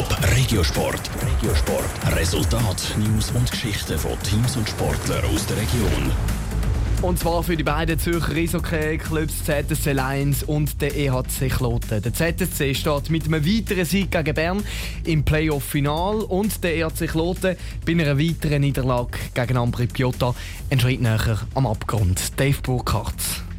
Top Regiosport. Regiosport. Resultat, News und Geschichten von Teams und Sportlern aus der Region. Und zwar für die beiden Zürcher Eishockey-Clubs ZSC Lions und der EHC Kloten. Der ZSC steht mit einem weiteren Sieg gegen Bern im Playoff-Final und der EHC Kloten bei einer weiteren Niederlage gegen Ambri Piotta einen Schritt näher am Abgrund. Dave Burkhardt.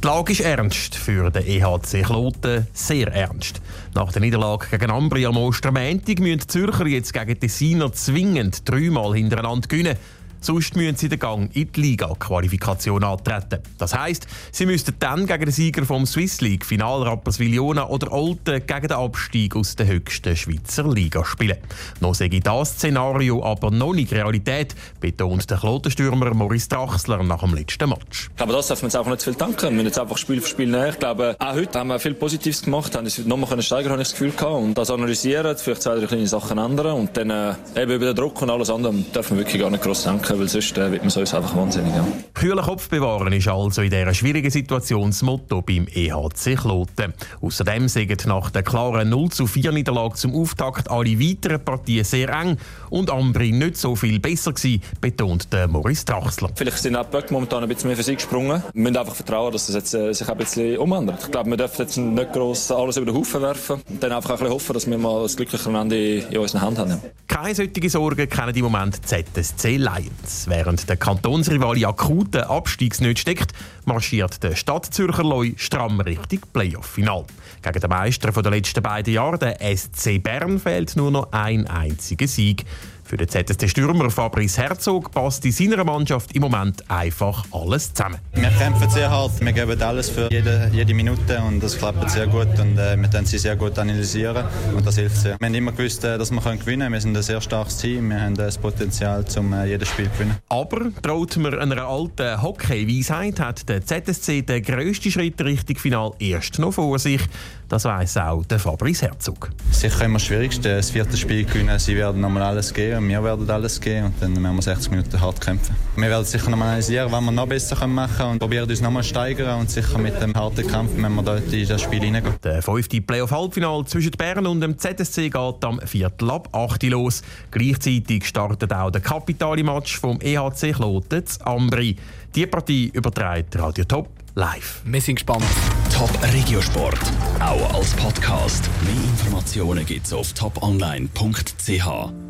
Die Lage ist ernst für den EHC Kloten, sehr ernst. Nach der Niederlage gegen Ambri am Ostermäntig müssen die Zürcher jetzt gegen Tessiner zwingend dreimal hintereinander gewinnen. Sonst müssen sie den Gang in die Liga-Qualifikation antreten. Das heisst, sie müssten dann gegen den Sieger vom Swiss League, Final Rapperswil-Jona oder Olten gegen den Abstieg aus der höchsten Schweizer Liga spielen. Noch sage das Szenario aber noch nicht Realität, betont der Klotenstürmer Maurice Drachsler nach dem letzten Match. Glaube, das darf man jetzt einfach nicht zu viel danken. Wir müssen jetzt einfach Spiel für Spiel näher. Ich glaube, auch heute haben wir viel Positives gemacht, haben uns nochmal steigern habe ich das Gefühl gehabt. Und das analysieren, vielleicht zwei, drei kleine Sachen ändern und dann äh, eben über den Druck und alles andere dürfen wir wirklich gar nicht groß danken weil sonst äh, wird man so einfach wahnsinnig. Ja. Kühlen Kopf bewahren ist also in dieser schwierigen Situation das Motto beim EHC Kloten. Außerdem sagen nach der klaren 0 zu 4 Niederlage zum Auftakt alle weiteren Partien sehr eng und Ambri nicht so viel besser gewesen, betont der Maurice Drachsler. Vielleicht sind auch die Böcke momentan ein bisschen mehr für sich gesprungen. Wir müssen einfach vertrauen, dass das jetzt, äh, sich ein bisschen umändert. Ich glaube, wir dürfen jetzt nicht gross alles über den Haufen werfen und dann einfach ein bisschen hoffen, dass wir mal das glückliche Ende in unseren Händen haben. Keine solche Sorgen kennen im Moment ZSC Lions. Während der Kantonsrivali akuten Abstiegsnöte steckt, marschiert der Stadtzürcher Leu stramm Richtung Playoff-Final. Gegen den Meister der letzten beiden Jahre, der SC Bern, fehlt nur noch ein einziger Sieg. Für den ZSC-Stürmer Fabrice Herzog passt in seiner Mannschaft im Moment einfach alles zusammen. Wir kämpfen sehr hart, wir geben alles für jede, jede Minute und das klappt sehr gut und äh, wir können sie sehr gut analysieren und das hilft sehr. Wir haben immer gewusst, äh, dass wir gewinnen können. Wir sind ein sehr starkes Team, wir haben das Potenzial, um äh, jedes Spiel zu gewinnen. Aber traut man einer alten Hockey-Weisheit, hat der ZSC den grössten Schritt Richtung Final erst noch vor sich. Das weiss auch der Fabrice Herzog. Sicher immer das Schwierigste, das vierte Spiel gewinnen. Sie werden nochmal alles geben, wir werden alles geben und dann werden wir 60 Minuten hart kämpfen. Wir werden sicher nochmal analysieren, was wir noch besser machen können und probieren uns nochmal steigern und sicher mit dem harten Kampf, wenn wir dort in das Spiel hineingehen. Der fünfte Playoff-Halbfinal zwischen Bern und dem ZSC geht am Viertel ab 8 los. Gleichzeitig startet auch der kapitale Match vom EHC Kloten Ambri. Die Partie überträgt Radio Top live. Wir sind gespannt. Top Regiosport, auch als Podcast. Mehr Informationen gibt's auf toponline.ch.